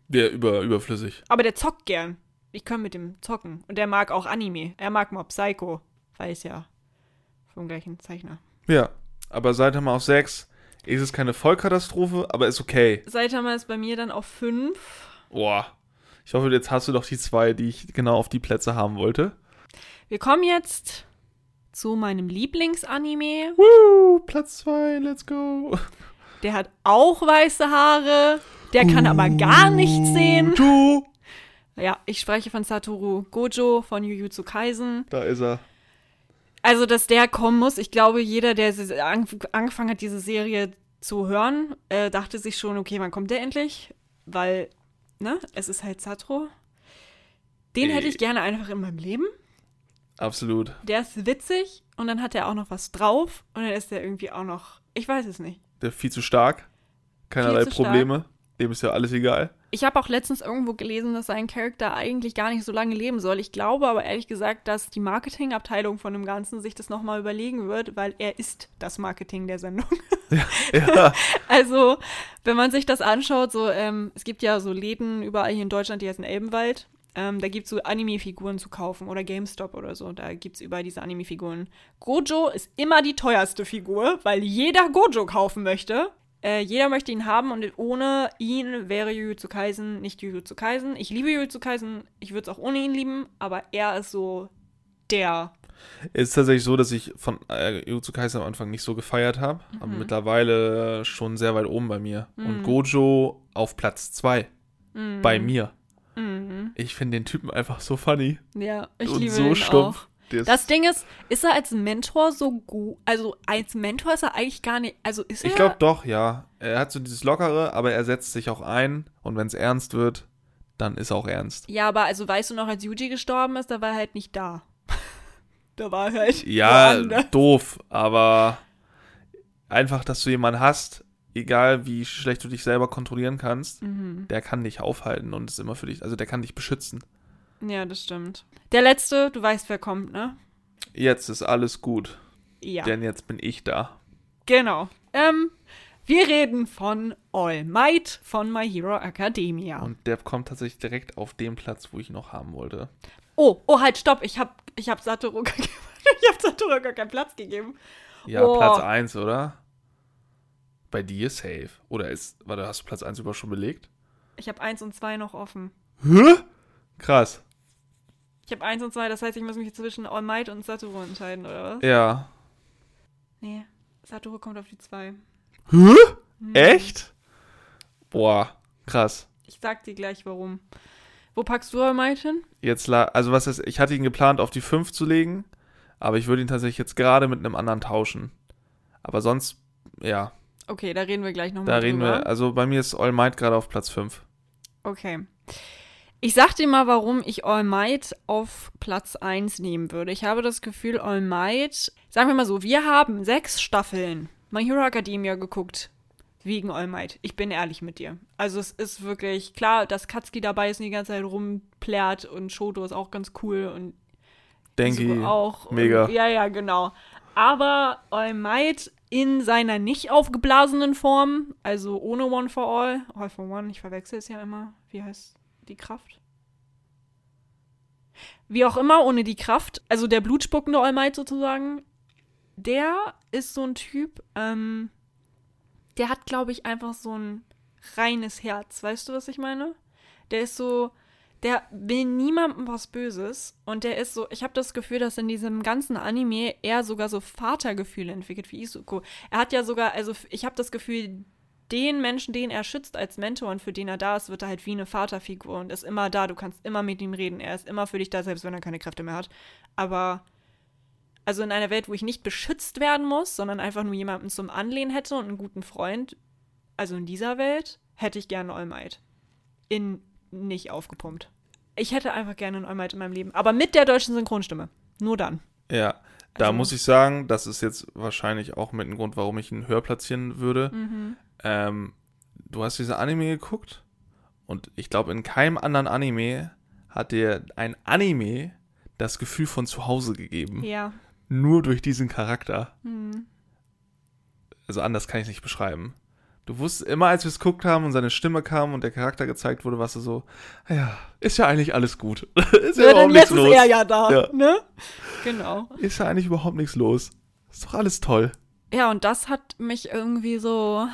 Der über, überflüssig. Aber der zockt gern. Ich kann mit dem zocken. Und der mag auch Anime. Er mag Mob Psycho. Weiß ja. Vom gleichen Zeichner. Ja, aber Saitama auf 6 ist es keine Vollkatastrophe, aber ist okay. Saitama ist bei mir dann auf 5. Boah. Ich hoffe, jetzt hast du doch die zwei, die ich genau auf die Plätze haben wollte. Wir kommen jetzt zu meinem Lieblingsanime. Woo, Platz 2, let's go. Der hat auch weiße Haare. Der kann aber gar nichts sehen. Du. Ja, ich spreche von Satoru Gojo von Jujutsu Kaisen. Da ist er. Also, dass der kommen muss. Ich glaube, jeder, der angefangen hat, diese Serie zu hören, äh, dachte sich schon, okay, wann kommt der endlich? Weil, ne, es ist halt Satoru. Den Äh. hätte ich gerne einfach in meinem Leben. Absolut. Der ist witzig und dann hat er auch noch was drauf und dann ist er irgendwie auch noch, ich weiß es nicht. Der ist viel zu stark. Keinerlei zu stark. Probleme. Dem ist ja alles egal. Ich habe auch letztens irgendwo gelesen, dass sein Charakter eigentlich gar nicht so lange leben soll. Ich glaube aber ehrlich gesagt, dass die Marketingabteilung von dem Ganzen sich das nochmal überlegen wird, weil er ist das Marketing der Sendung. [laughs] Ja, [laughs] Also, wenn man sich das anschaut, so, ähm, es gibt ja so Läden überall hier in Deutschland, die heißen Elbenwald. Ähm, da gibt es so Anime-Figuren zu kaufen oder GameStop oder so. Da gibt es überall diese Anime-Figuren. Gojo ist immer die teuerste Figur, weil jeder Gojo kaufen möchte. Äh, jeder möchte ihn haben und ohne ihn wäre Jujutsu Kaisen nicht Jujutsu Kaisen. Ich liebe Jujutsu Kaisen, ich würde es auch ohne ihn lieben, aber er ist so der. es ist tatsächlich so, dass ich von äh, Jujutsu Kaisen am Anfang nicht so gefeiert habe. Aber Mhm. mittlerweile schon sehr weit oben bei mir. Und Gojo auf Platz 2 Mhm. bei mir. Ich finde den Typen einfach so funny. Ja, ich und liebe so ihn stumpf. auch. Das Ding ist, ist er als Mentor so gut? Also als Mentor ist er eigentlich gar nicht. Also ist er. Ich glaube doch, ja. Er hat so dieses Lockere, aber er setzt sich auch ein. Und wenn es ernst wird, dann ist auch ernst. Ja, aber also weißt du noch, als Yuji gestorben ist, da war er halt nicht da. [laughs] da war er halt. Ja, doof, aber einfach, dass du jemanden hast, egal wie schlecht du dich selber kontrollieren kannst, Mhm. der kann dich aufhalten und ist immer für dich, also der kann dich beschützen. Ja, das stimmt. Der letzte, du weißt, wer kommt, ne? Jetzt ist alles gut, Ja. denn jetzt bin ich da. Genau. Ähm, wir reden von All Might von My Hero Academia. Und der kommt tatsächlich direkt auf den Platz, wo ich noch haben wollte. oh, oh, halt, stopp. Ich hab, ich hab Satoru gar, [laughs] ich hab Satoru gar keinen Platz gegeben. Ja, Oh. Platz 1, oder? Bei dir safe. Oder ist, warte, hast du Platz 1 überhaupt schon belegt? Ich habe eins und zwei noch offen. Hä? Krass. Ich habe eins und zwei, das heißt, ich muss mich zwischen All Might und Satoru entscheiden, oder was? Ja. Nee, Satoru kommt auf die zwei. Hä? Echt? Boah, krass. Ich sag dir gleich, warum. Wo packst du All Might hin? Jetzt, la also was ist, ich hatte ihn geplant, auf die 5 zu legen, aber ich würde ihn tatsächlich jetzt gerade mit einem anderen tauschen. Aber sonst, ja, Okay, da reden wir gleich nochmal da drüber. reden wir, also bei mir ist All Might gerade auf Platz 5. Okay. Ich sag dir mal, warum ich All Might auf Platz 1 nehmen würde. Ich habe das Gefühl, All Might, sagen wir mal so, wir haben sechs Staffeln My Hero Academia geguckt. Wegen All Might. Ich bin ehrlich mit dir. Also es ist wirklich klar, dass Katsuki dabei ist und die ganze Zeit rumplärt und Shoto ist auch ganz cool und Denke Izuku auch. mega. Und, ja, ja, genau. Aber All Might in seiner nicht aufgeblasenen Form, also ohne One for All, All for One, ich verwechsel es ja immer. Wie heißt die Kraft? Wie auch immer, ohne die Kraft, also der blutspuckende All sozusagen, der ist so ein Typ, ähm, der hat, glaube ich, einfach so ein reines Herz. Weißt du, was ich meine? Der ist so, der will niemandem was Böses und der ist so, ich habe das Gefühl, dass in diesem ganzen Anime er sogar so Vatergefühle entwickelt wie Isuko. Er hat ja sogar, also ich habe das Gefühl, den Menschen, den er schützt als Mentor und für den er da ist, wird er halt wie eine Vaterfigur und ist immer da. Du kannst immer mit ihm reden. Er ist immer für dich da, selbst wenn er keine Kräfte mehr hat. Aber also in einer Welt, wo ich nicht beschützt werden muss, sondern einfach nur jemanden zum Anlehnen hätte und einen guten Freund, also in dieser Welt, hätte ich gerne All Might. In nicht aufgepumpt. Ich hätte einfach gerne einen All Might in meinem Leben, aber mit der deutschen Synchronstimme. Nur dann. Ja, da Also- muss ich sagen, das ist jetzt wahrscheinlich auch mit ein Grund, warum ich ihn höher platzieren würde. Mhm. Ähm, du hast diese Anime geguckt und ich glaube, in keinem anderen Anime hat dir ein Anime das Gefühl von zu Hause gegeben. Ja. Nur durch diesen Charakter. Mhm. Also anders kann ich es nicht beschreiben. Du wusstest immer, als wir es geguckt haben und seine Stimme kam und der Charakter gezeigt wurde, warst du so, "Ah ja, ist ja eigentlich alles gut. [laughs] ist ja, Ja, überhaupt denn nichts jetzt ist los. er ja da, Ja. ne? Genau. Ist ja eigentlich überhaupt nichts los. Ist doch alles toll. Ja, und das hat mich irgendwie so,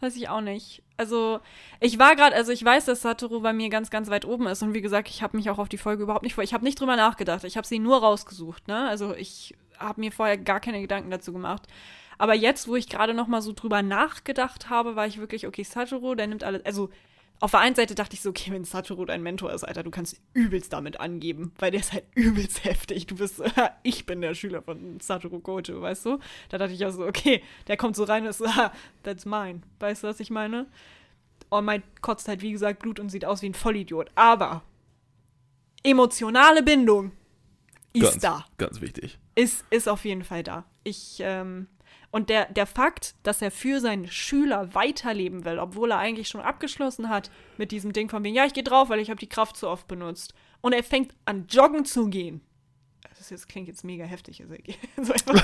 weiß ich auch nicht. Also, ich war gerade, also ich weiß, dass Satoru bei mir ganz, ganz weit oben ist. Und wie gesagt, ich habe mich auch auf die Folge überhaupt nicht vor. Ich habe nicht drüber nachgedacht. Ich habe sie nur rausgesucht, ne? Also ich habe mir vorher gar keine Gedanken dazu gemacht. Aber jetzt, wo ich gerade noch mal so drüber nachgedacht habe, war ich wirklich, okay, Satoru, der nimmt alles. Also, auf der einen Seite dachte ich so, okay, wenn Satoru dein Mentor ist, Alter, du kannst übelst damit angeben, weil der ist halt übelst [laughs] heftig. Du bist, [laughs] ich bin der Schüler von Satoru Gojo, weißt du? Da dachte ich auch so, okay, der kommt so rein und ist so, [laughs] ah, that's mine. Weißt du, was ich meine? All Might kotzt halt, wie gesagt, Blut und sieht aus wie ein Vollidiot. Aber emotionale Bindung. ist ganz, da. Ganz wichtig. Ist, ist auf jeden Fall da. Ich, ähm, und der, der Fakt, dass er für seinen Schüler weiterleben will, obwohl er eigentlich schon abgeschlossen hat mit diesem Ding von wegen, ja, ich gehe drauf, weil ich habe die Kraft zu oft benutzt. Und er fängt an, joggen zu gehen. Das jetzt, klingt jetzt mega heftig. Also, [laughs] so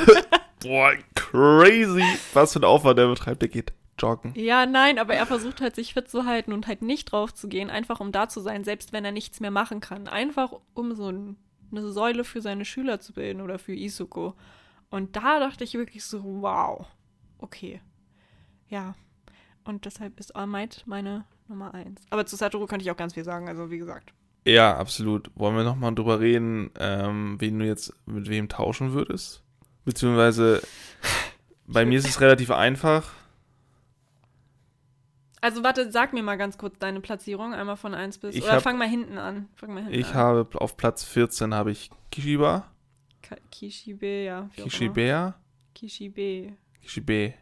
[laughs] Boah, crazy. Was für ein Aufwand der betreibt, der geht joggen. Ja, nein, aber er versucht halt, sich fit zu halten und halt nicht drauf zu gehen, einfach um da zu sein, selbst wenn er nichts mehr machen kann. Einfach um so ein, eine Säule für seine Schüler zu bilden oder für Isuko. Und da dachte ich wirklich so, wow, okay. Ja. Und deshalb ist All Might meine Nummer eins. Aber zu Satoru könnte ich auch ganz viel sagen, also wie gesagt. Ja, absolut. Wollen wir nochmal drüber reden, ähm, wen du jetzt mit wem tauschen würdest? Beziehungsweise bei mir ist es relativ einfach. Also warte, sag mir mal ganz kurz deine Platzierung, einmal von 1 bis. Ich oder hab- fang mal hinten an. Mal hinten Ich an. habe auf Platz 14 habe ich Kishiba, Ka- Kishibe, ja. Kishibea, Kishibe. Kishibe.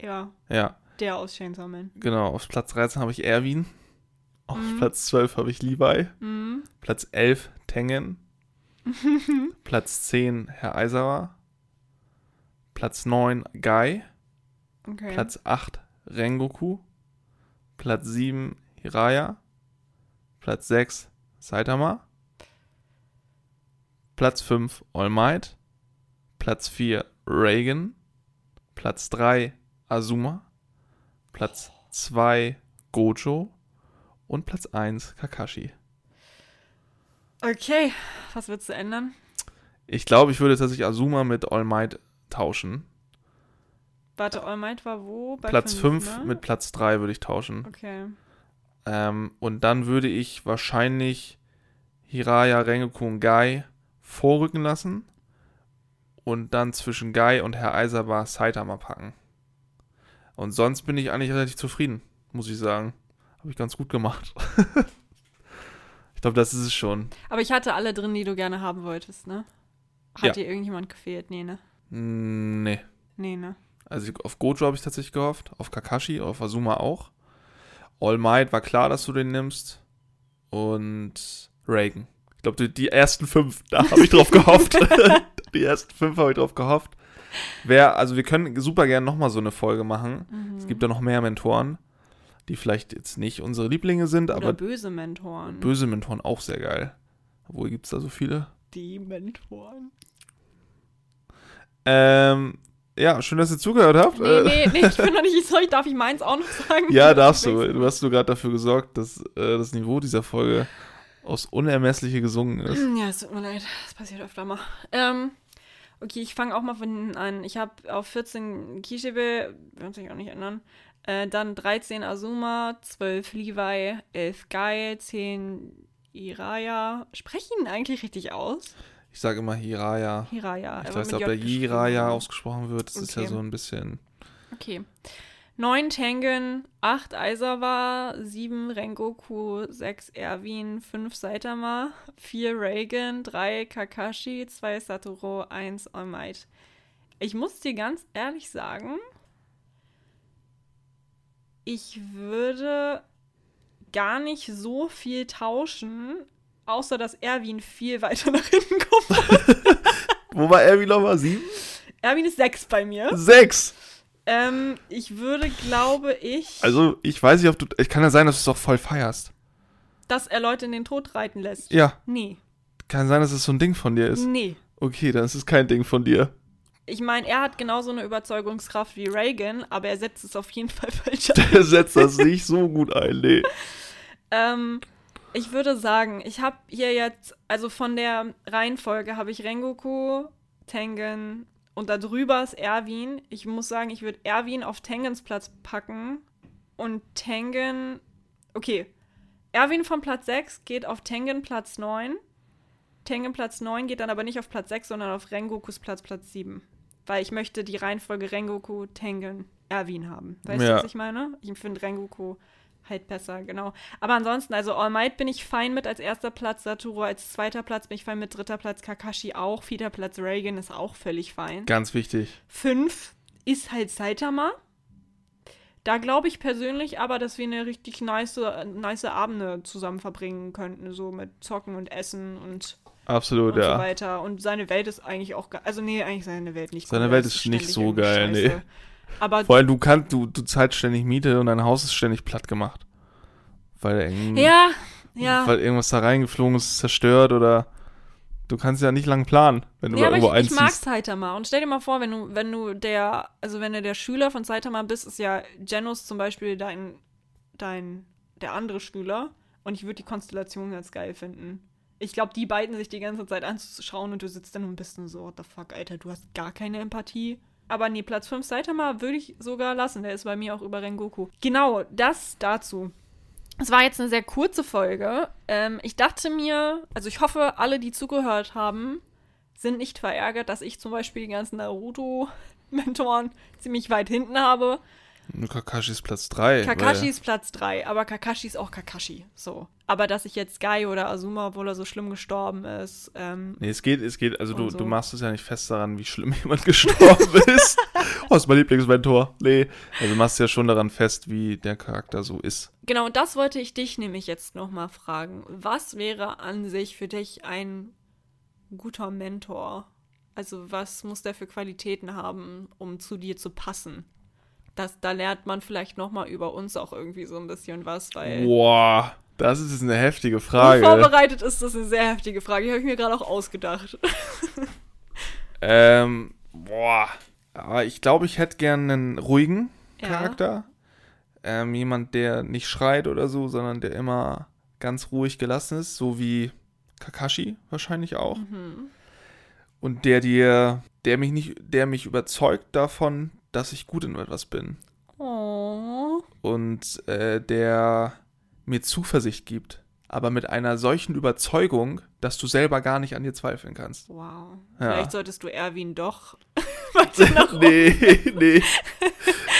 Ja, Ja, der aus Chainsaw Man. genau. Auf Platz 13 habe ich Erwin. Auf Mhm. Platz 12 habe ich Levi. Mhm. Platz 11 Tengen. [laughs] Platz 10 Herr Aizawa. Platz 9 Guy. Okay. Platz 8 Rengoku. Platz 7 Hiraya. Platz 6 Saitama. Platz 5 All Might. Platz 4 Reagan. Platz 3 Azuma. Platz 2 Gojo. Und Platz 1 Kakashi. Okay, was würdest du ändern? Ich glaube, ich würde tatsächlich Azuma mit All Might tauschen. Warte, All Might war wo? Bei Platz fünf, 5 ne? mit Platz 3 würde ich tauschen. Okay. Ähm, und dann würde ich wahrscheinlich Hiraya, Rengoku und Gai vorrücken lassen und dann zwischen Gai und Herr Aizawa Saitama packen. Und sonst bin ich eigentlich relativ zufrieden, muss ich sagen. Habe ich ganz gut gemacht. [laughs] ich glaube, das ist es schon. Aber ich hatte alle drin, die du gerne haben wolltest, ne? Hat Ja. dir irgendjemand gefehlt? Nee, ne? Nee. Nee, ne? Also auf Gojo habe ich tatsächlich gehofft, auf Kakashi, auf Azuma auch. All Might war klar, dass du den nimmst. Und Reagan. Ich glaube, die, die ersten fünf, da habe ich drauf gehofft. [laughs] [laughs] die ersten fünf habe ich drauf gehofft. Wer, also wir können super gerne nochmal so eine Folge machen. Mhm. Es gibt ja noch mehr Mentoren, die vielleicht jetzt nicht unsere Lieblinge sind, Oder aber böse Mentoren. böse Mentoren auch sehr geil. Obwohl, gibt es da so viele? Die Mentoren. Ähm, ja, schön, dass ihr zugehört habt. Nee, nee, [laughs] nee, ich bin noch nicht sorry. Darf ich meins auch noch sagen? Ja, darfst du. Du hast du gerade dafür gesorgt, dass äh, das Niveau dieser Folge aufs Unermessliche gesungen ist. Ja, es tut mir leid. Das passiert öfter mal. Ähm, okay, ich fange auch mal von hinten an. Ich habe auf 14 Kishibe, wird sich auch nicht ändern. Äh, dann 13 Azuma, 12 Levi, 11 Gai, 10 Iraya. Spreche ich ihn eigentlich richtig aus? Ich sage immer Hiraya. Hiraya. Ich weiß nicht, ob der aber- ausgesprochen wird. Das ist ja Okay. so ein bisschen. Okay. 9 Tengen, 8 Aizawa, 7 Rengoku, 6 Erwin, 5 Saitama, 4 Reagan, 3 Kakashi, 2 Satoru, 1 All Might. Ich muss dir ganz ehrlich sagen, ich würde gar nicht so viel tauschen, außer dass Erwin viel weiter nach hinten kommt. [laughs] Wo war er wie nochmal? Sieben? Erwin ist 6 bei mir. Sechs! Ähm, ich würde, glaube ich. Also, ich weiß nicht, ob du. Ich kann ja sein, dass du es auch voll feierst. dass er Leute in den Tod reiten lässt. Ja, Nee, kann sein, dass es so ein Ding von dir ist. nee. Okay, dann ist es kein Ding von dir. Ich meine, er hat genauso eine Überzeugungskraft wie Reagan, aber er setzt es auf jeden Fall [laughs] falsch ein. Der setzt das nicht so gut ein, nee. [laughs] ähm, ich würde sagen, ich habe hier jetzt, also von der Reihenfolge habe ich Rengoku, Tengen und darüber ist Erwin. Ich muss sagen, ich würde Erwin auf Tengens Platz packen und Tengen, okay, Erwin von Platz 6 geht auf Tengen Platz 9. Tengen Platz 9 geht dann aber nicht auf Platz 6, sondern auf Rengokus Platz Platz 7. Weil ich möchte die Reihenfolge Rengoku, Tengen, Erwin haben. Weißt Ja. du, was ich meine? Ich finde Rengoku halt besser, genau. Aber ansonsten, also All Might bin ich fein mit als erster Platz, Satoru als zweiter Platz bin ich fein mit, dritter Platz Kakashi auch, vierter Platz Reagan ist auch völlig fein. Ganz wichtig. Fünf ist halt Saitama. Da glaube ich persönlich aber, dass wir eine richtig nice, nice Abende zusammen verbringen könnten, so mit Zocken und Essen und Absolut, und so ja. weiter. Und seine Welt ist eigentlich auch ge- Also, nee, eigentlich seine Welt nicht Seine cool, Welt ist nicht so geil, nee. Aber Vor allem, du kannst, du, du zahlst ständig Miete und dein Haus ist ständig platt gemacht. Weil, irgend- ja, ja. weil irgendwas da reingeflogen ist, zerstört oder du kannst ja nicht lang planen, wenn du Ja, da aber irgendwo ich, ich mag einziehst. Saitama. Und stell dir mal vor, wenn du, wenn du der, also wenn du der Schüler von Saitama bist, ist ja Genos zum Beispiel dein, dein, der andere Schüler. Und ich würde die Konstellation ganz geil finden. Ich glaube, die beiden sich die ganze Zeit anzuschauen und du sitzt dann nur ein bisschen so, what the fuck, Alter, du hast gar keine Empathie. Aber nee, Platz 5 Saitama würde ich sogar lassen. Der ist bei mir auch über Rengoku. Genau, das dazu. Es war jetzt eine sehr kurze Folge. Ähm, ich dachte mir, also ich hoffe, alle, die zugehört haben, sind nicht verärgert, dass ich zum Beispiel die ganzen Naruto-Mentoren ziemlich weit hinten habe. Nur Kakashi ist Platz 3. Kakashi ist Platz 3, aber Kakashi ist auch Kakashi. So. Aber dass ich jetzt Guy oder Azuma, obwohl er so schlimm gestorben ist, ähm, Nee, es geht, es geht, also du, so. du machst es ja nicht fest daran, wie schlimm [laughs] jemand gestorben ist. oh, ist mein Lieblingsmentor. Nee. Also du machst ja schon daran fest, wie der Charakter so ist. Genau, und das wollte ich dich nämlich jetzt nochmal fragen. Was wäre an sich für dich ein guter Mentor? Also, was muss der für Qualitäten haben, um zu dir zu passen? Das, da lernt man vielleicht nochmal über uns auch irgendwie so ein bisschen was, weil Boah, das ist eine heftige Frage. unvorbereitet ist das eine sehr heftige Frage. Die habe ich mir gerade auch ausgedacht. [laughs] Ähm, boah. Aber ich glaube, ich hätte gern einen ruhigen Ja. Charakter. Ähm, jemand, der nicht schreit oder so, sondern der immer ganz ruhig gelassen ist, so wie Kakashi wahrscheinlich auch. Mhm. Und der dir, der mich nicht, der mich überzeugt davon, dass ich gut in etwas bin. Oh. Und äh, der mir Zuversicht gibt. Aber mit einer solchen Überzeugung, dass du selber gar nicht an dir zweifeln kannst. Wow. Ja. Vielleicht solltest du Erwin doch [laughs] [laughs] nee, nee.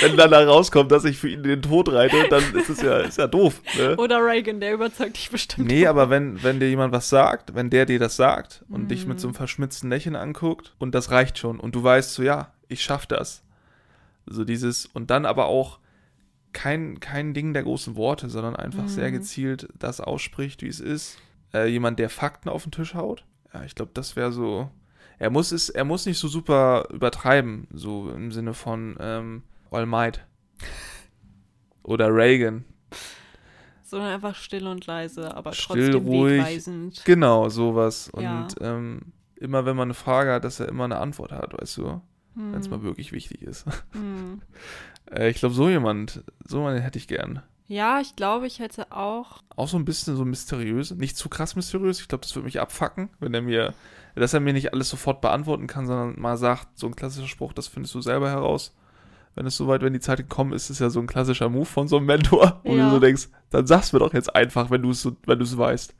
Wenn dann da rauskommt, dass ich für ihn den Tod reite, dann ist es ja, ist ja doof. Ne? Oder Reagan, der überzeugt dich bestimmt. Nee, aber wenn, wenn dir jemand was sagt, wenn der dir das sagt und dich mit so einem verschmitzten Lächeln anguckt und das reicht schon und du weißt so, ja, ich schaff das. So dieses, und dann aber auch kein, kein Ding der großen Worte, sondern einfach sehr gezielt das ausspricht, wie es ist. Äh, jemand, der Fakten auf den Tisch haut. Ja, ich glaube, das wäre so. Er muss es, er muss nicht so super übertreiben, so im Sinne von ähm, All Might. Oder Reagan. Sondern einfach still und leise, aber Still, trotzdem ruhig. wegweisend. Genau, sowas. Und Ja. ähm, immer wenn man eine Frage hat, dass er immer eine Antwort hat, weißt du, wenn es Hm. mal wirklich wichtig ist. Hm. [laughs] äh, ich glaube, so jemand, so jemanden hätte ich gern. Ja, ich glaube, ich hätte auch. Auch so ein bisschen so mysteriös, nicht zu krass mysteriös. Ich glaube, das würde mich abfacken, wenn er mir, dass er mir nicht alles sofort beantworten kann, sondern mal sagt, so ein klassischer Spruch, das findest du selber heraus. Wenn es soweit, wenn die Zeit gekommen ist, ist ja so ein klassischer Move von so einem Mentor, wo Ja. du so denkst, dann sag's mir doch jetzt einfach, wenn du es so, wenn du es weißt.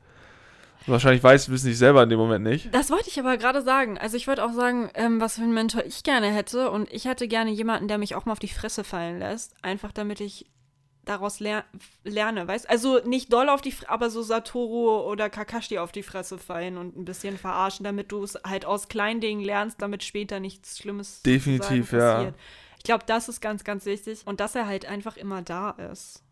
Wahrscheinlich weißt du es nicht selber in dem Moment nicht. Das wollte ich aber gerade sagen. Also ich wollte auch sagen, ähm, was für einen Mentor ich gerne hätte. Und ich hätte gerne jemanden, der mich auch mal auf die Fresse fallen lässt. Einfach damit ich daraus ler lerne, weißt Also nicht doll auf die Fresse, aber so Satoru oder Kakashi auf die Fresse fallen und ein bisschen verarschen, damit du es halt aus kleinen Dingen lernst, damit später nichts Schlimmes Definitiv, ja. passiert. Ich glaube, das ist ganz, ganz wichtig. Und dass er halt einfach immer da ist.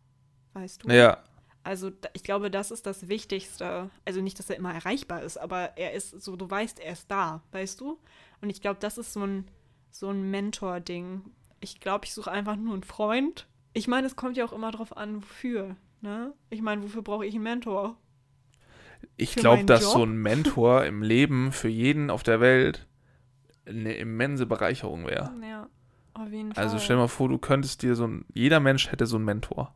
Weißt du? Ja, Also ich glaube, das ist das Wichtigste. Also nicht, dass er immer erreichbar ist, aber er ist so, du weißt, er ist da, weißt du? Und ich glaube, das ist so ein, so ein Mentor-Ding. Ich glaube, ich suche einfach nur einen Freund. Ich meine, es kommt ja auch immer drauf an, wofür. Ne? Ich meine, wofür brauche ich einen Mentor? ich glaube, dass Job? so ein Mentor im Leben für jeden auf der Welt eine immense Bereicherung wäre. Ja, auf jeden Fall. Also stell mal vor, du könntest dir so ein, jeder Mensch hätte so einen Mentor.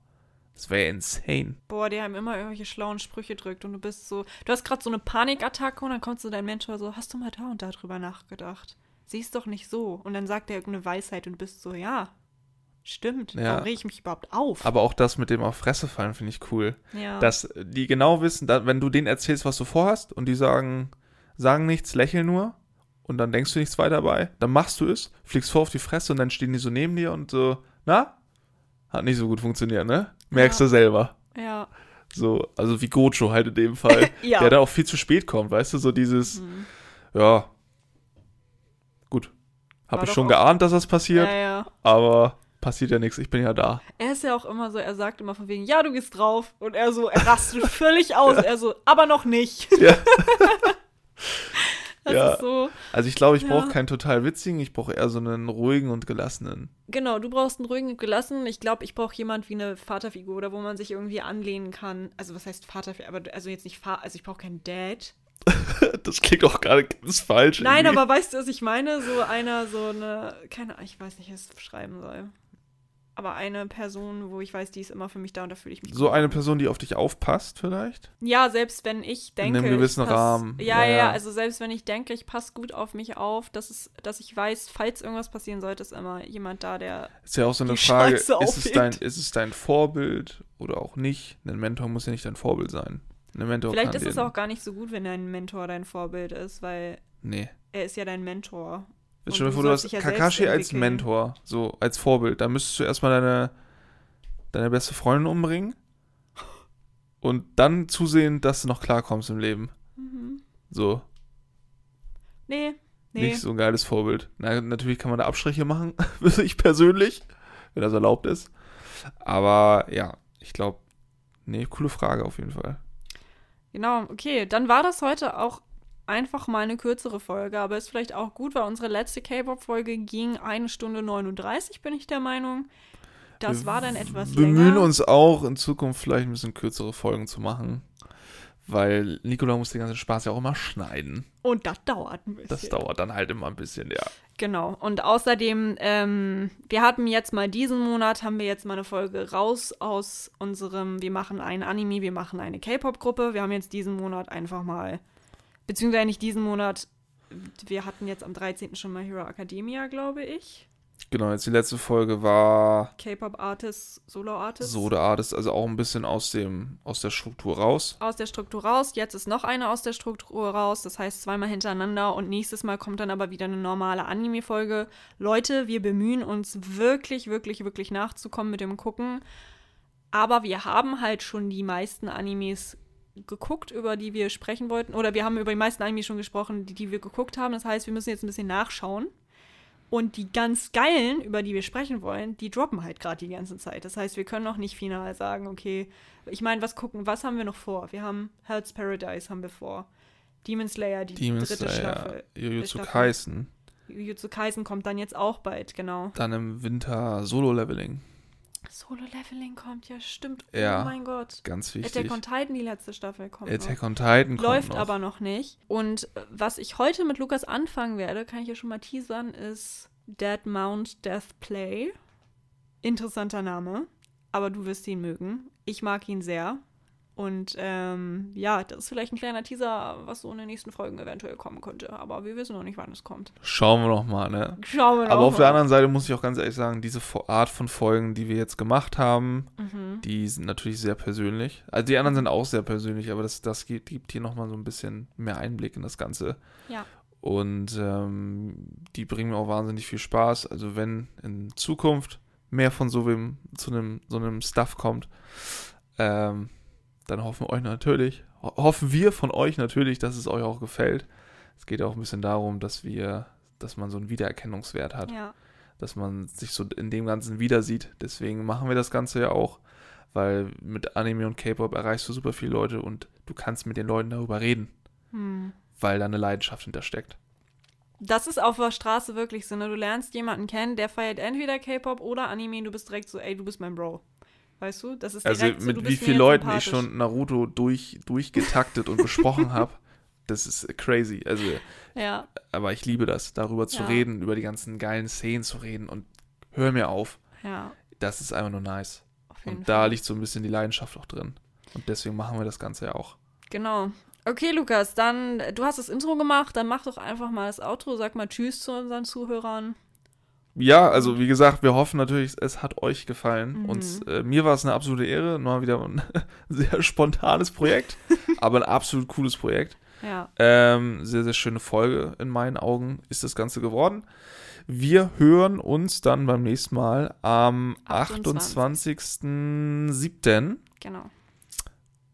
Das wäre insane. Boah, der einem immer irgendwelche schlauen Sprüche drückt und du bist so, du hast gerade so eine Panikattacke und dann kommt so dein Mentor so, hast du mal da und da drüber nachgedacht? Siehst doch nicht so. Und dann sagt er irgendeine Weisheit und du bist so, ja, stimmt. Ja. Warum reg ich mich überhaupt auf? Aber auch das mit dem auf Fresse fallen finde ich cool. ja. Dass die genau wissen, da, wenn du denen erzählst, was du vorhast und die sagen, sagen nichts, lächeln nur und dann denkst du nichts weiter dabei, dann machst du es, fliegst vor auf die Fresse und dann stehen die so neben dir und so, na? Hat nicht so gut funktioniert, ne? Merkst Ja. du selber. ja. So, also wie Gojo halt in dem Fall. [laughs] Ja. Der da auch viel zu spät kommt, weißt du, so dieses, Mhm. ja, gut. Hab War ich schon geahnt, dass das passiert, Ja, ja. aber passiert ja nichts, ich bin ja da. Er ist ja auch immer so, er sagt immer von wegen, ja, du gehst drauf. Und er so, er rastet völlig aus. [laughs] Er so, aber noch nicht. Ja. [laughs] Das Ja. ist so. Also ich glaube, ich Ja. brauche keinen total witzigen, ich brauche eher so einen ruhigen und gelassenen. Genau, du brauchst einen ruhigen und gelassen. Ich glaube, ich brauche jemand wie eine Vaterfigur oder wo man sich irgendwie anlehnen kann. Also was heißt Vaterfigur? Aber also jetzt nicht Vater, also ich brauche keinen Dad. [laughs] Das klingt auch gerade ganz falsch. Nein, irgendwie. aber weißt du, was ich meine? So einer, so eine, keine Ahnung, ich weiß nicht, wie ich es beschreiben soll. Aber eine Person, wo ich weiß, die ist immer für mich da und da fühle ich mich So gut. eine Person, die auf dich aufpasst, vielleicht? Ja, selbst wenn ich denke. einem gewissen pass, Rahmen. Ja, Ja, ja, also selbst wenn ich denke, ich passe gut auf mich auf, dass, es, dass ich weiß, falls irgendwas passieren sollte, ist immer jemand da, der. Ist ja auch so eine Frage, ist es, dein, ist es dein Vorbild oder auch nicht? Ein Mentor muss ja nicht dein Vorbild sein. Ein Mentor Vielleicht ist es auch gar nicht so gut, wenn dein Mentor dein Vorbild ist, weil Nee. er ist ja dein Mentor. Jetzt stell dir vor, du hast ja Kakashi als. Mentor, so als Vorbild. Da müsstest du erstmal deine, deine beste Freundin umbringen und dann zusehen, dass du noch klarkommst im Leben. Mhm. So, Nee, nee. nicht so ein geiles Vorbild. Na, natürlich kann man da Abstriche machen, [laughs] für ich persönlich, wenn das erlaubt ist. Aber ja, ich glaube, nee, coole Frage auf jeden Fall. Genau, okay. Dann war das heute auch einfach mal eine kürzere Folge, aber ist vielleicht auch gut, weil unsere letzte K-Pop-Folge ging eine Stunde 39, bin ich der Meinung. Das war dann etwas Wir bemühen länger. uns auch in Zukunft vielleicht ein bisschen kürzere Folgen zu machen. Weil Nikola muss den ganzen Spaß ja auch immer schneiden. Und das dauert ein bisschen. Das dauert dann halt immer ein bisschen, ja. Genau. Und außerdem, ähm, wir hatten jetzt mal diesen Monat, haben wir jetzt mal eine Folge raus aus unserem, wir machen ein Anime, wir machen eine K-Pop-Gruppe. Wir haben jetzt diesen Monat einfach mal, beziehungsweise nicht diesen Monat, wir hatten jetzt am 13. schon mal Hero Academia, glaube ich. Genau, jetzt die letzte Folge war K-Pop-Artists, Solo-Artists. so der Art ist also auch ein bisschen aus dem aus der Struktur raus. aus der Struktur raus. Jetzt ist noch eine aus der Struktur raus. Das heißt zweimal hintereinander. Und nächstes Mal kommt dann aber wieder eine normale Anime-Folge. Leute, wir bemühen uns wirklich, wirklich, wirklich nachzukommen mit dem Gucken. Aber wir haben halt schon die meisten Animes geguckt, über die wir sprechen wollten. Oder wir haben über die meisten Animes schon gesprochen, die, die wir geguckt haben. Das heißt, wir müssen jetzt ein bisschen nachschauen. Und die ganz geilen, über die wir sprechen wollen, die droppen halt gerade die ganze Zeit. Das heißt, wir können noch nicht final sagen, okay, ich meine, was gucken, was haben wir noch vor? Wir haben Hell's Paradise haben wir vor. Demon Slayer, die Demon dritte Slayer, Staffel. Jujutsu. Kaisen, Jujutsu Kaisen kommt dann jetzt auch bald, genau. dann im Winter Solo-Leveling. Solo-Leveling kommt, ja, stimmt. Ja, Oh mein Gott. Ganz Attack wichtig. on Titan, die letzte Staffel kommt noch. Attack on Titan kommt Läuft noch. aber noch nicht. Und äh, was ich heute mit Lukas anfangen werde, kann ich ja schon mal teasern, ist Dead Mount Death Play. Interessanter Name, aber du wirst ihn mögen. Ich mag ihn sehr. Und ähm, ja, das ist vielleicht ein kleiner Teaser, was so in den nächsten Folgen eventuell kommen könnte. Aber wir wissen noch nicht, wann es kommt. Schauen wir noch mal, ne? Schauen wir noch Aber auf mal. der anderen Seite muss ich auch ganz ehrlich sagen, diese Art von Folgen, die wir jetzt gemacht haben, Mhm. die sind natürlich sehr persönlich. Also die anderen sind auch sehr persönlich, aber das, das gibt, gibt hier nochmal so ein bisschen mehr Einblick in das Ganze. Ja. Und ähm, die bringen mir auch wahnsinnig viel Spaß. Also wenn in Zukunft mehr von so einem, zu einem, so einem Stuff kommt, ähm, dann hoffen wir euch natürlich, ho hoffen wir von euch natürlich, dass es euch auch gefällt. Es geht auch ein bisschen darum, dass wir, dass man so einen Wiedererkennungswert hat Ja. dass man sich so in dem Ganzen wieder sieht. Deswegen machen wir das Ganze ja auch, weil mit Anime und K-Pop erreichst du super viele Leute und du kannst mit den Leuten darüber reden, Hm. weil da eine Leidenschaft hintersteckt. Das ist auf der Straße wirklich so, ne? Du lernst jemanden kennen, der feiert entweder K-Pop oder Anime und du bist direkt so, ey, du bist mein Bro. Weißt du? Das ist Also direkt so, mit wie vielen Leuten ich schon Naruto durch, durchgetaktet und besprochen habe, [laughs] das ist crazy. Also, Ja, aber ich liebe das, darüber zu Ja. reden, über die ganzen geilen Szenen zu reden und hör mir auf. ja, Das ist einfach nur nice. auf jeden Und da Fall. liegt so ein bisschen die Leidenschaft auch drin. Und deswegen machen wir das Ganze ja auch. Genau. Okay, Lukas, dann, du hast das Intro gemacht, dann mach doch einfach mal das Outro, sag mal Tschüss zu unseren Zuhörern. Ja, also wie gesagt, wir hoffen natürlich, es hat euch gefallen. Mhm. Und äh, mir war es eine absolute Ehre. Mal wieder ein [laughs] sehr spontanes Projekt, [laughs] aber ein absolut cooles Projekt. Ja, Ähm, sehr, sehr schöne Folge in meinen Augen ist das Ganze geworden. Wir hören uns dann beim nächsten Mal am 28.. 28.07. genau.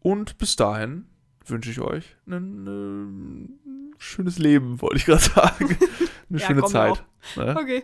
Und bis dahin wünsche ich euch ein äh, schönes Leben, wollte ich gerade sagen. [laughs] Eine Ja, schöne Zeit. Ne? Okay,